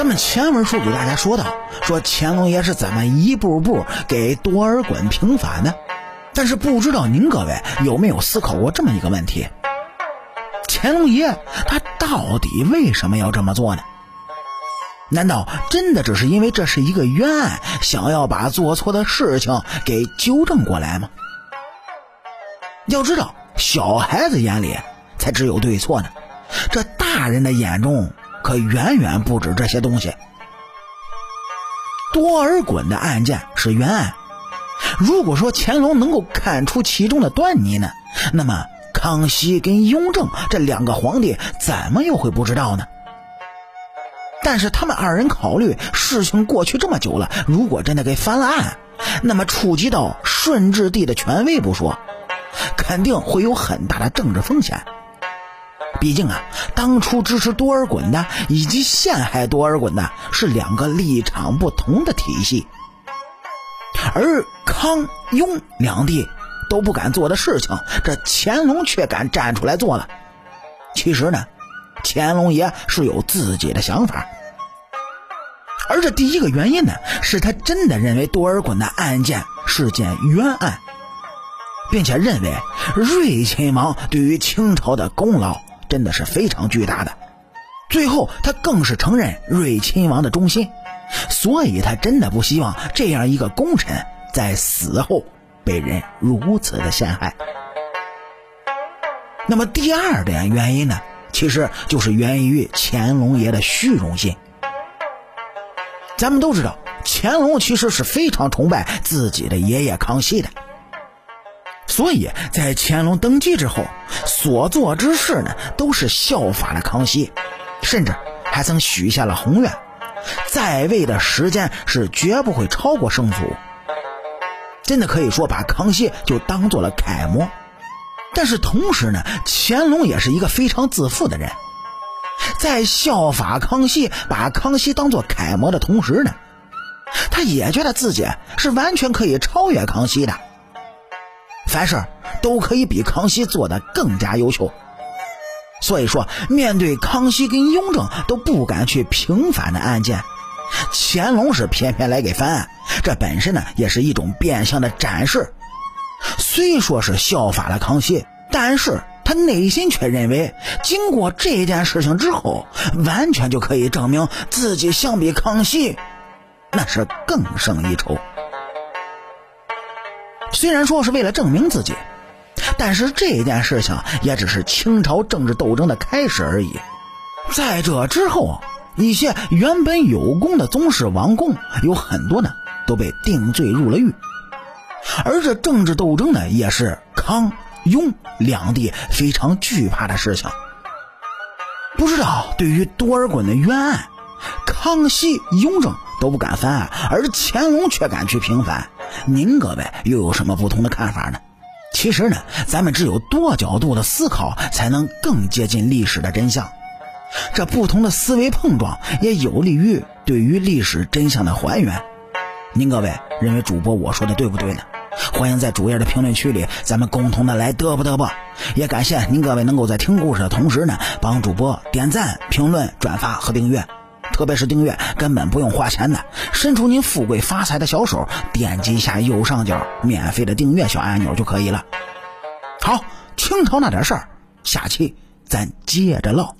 咱们前文书给大家说到，说乾隆爷是怎么一步步给多尔衮平反的。但是不知道您各位有没有思考过这么一个问题：乾隆爷他到底为什么要这么做呢？难道真的只是因为这是一个冤案，想要把做错的事情给纠正过来吗？要知道，小孩子眼里才只有对错呢，这大人的眼中可远远不止这些东西。多尔衮的案件是冤案。如果说乾隆能够看出其中的端倪呢，那么康熙跟雍正这两个皇帝怎么又会不知道呢？但是他们二人考虑，事情过去这么久了，如果真的给翻了案，那么触及到顺治帝的权威不说，肯定会有很大的政治风险。毕竟啊，当初支持多尔衮的以及陷害多尔衮的是两个立场不同的体系。而康雍两帝都不敢做的事情，这乾隆却敢站出来做了。其实呢，乾隆爷是有自己的想法。而这第一个原因呢，是他真的认为多尔衮的案件是件冤案，并且认为睿亲王对于清朝的功劳真的是非常巨大的。最后，他更是承认睿亲王的忠心。所以他真的不希望这样一个功臣在死后被人如此的陷害。那么第二点原因呢，其实就是源于乾隆爷的虚荣心。咱们都知道，乾隆其实是非常崇拜自己的爷爷康熙的，所以在乾隆登基之后，所做之事呢，都是效法了康熙，甚至还曾许下了宏愿。在位的时间是绝不会超过生祖，真的可以说把康熙就当做了楷模。但是同时呢，乾隆也是一个非常自负的人，在效法康熙、把康熙当做楷模的同时呢，他也觉得自己是完全可以超越康熙的，凡事都可以比康熙做的更加优秀。所以说，面对康熙跟雍正都不敢去平反的案件，乾隆是偏偏来给翻案，这本身呢也是一种变相的展示。虽说是效法了康熙，但是他内心却认为，经过这件事情之后，完全就可以证明自己相比康熙，那是更胜一筹。虽然说是为了证明自己。但是这件事情也只是清朝政治斗争的开始而已，在这之后，一些原本有功的宗室王公有很多呢都被定罪入了狱，而这政治斗争呢也是康雍两地非常惧怕的事情。不知道对于多尔衮的冤案，康熙、雍正都不敢翻案，而乾隆却敢去平反，您各位又有什么不同的看法呢？其实呢，咱们只有多角度的思考，才能更接近历史的真相。这不同的思维碰撞，也有利于对于历史真相的还原。您各位认为主播我说的对不对呢？欢迎在主页的评论区里，咱们共同的来嘚啵嘚啵。也感谢您各位能够在听故事的同时呢，帮主播点赞、评论、转发和订阅。特别是订阅根本不用花钱的，伸出您富贵发财的小手，点击一下右上角免费的订阅小按钮就可以了。好，清朝那点事儿，下期咱接着唠。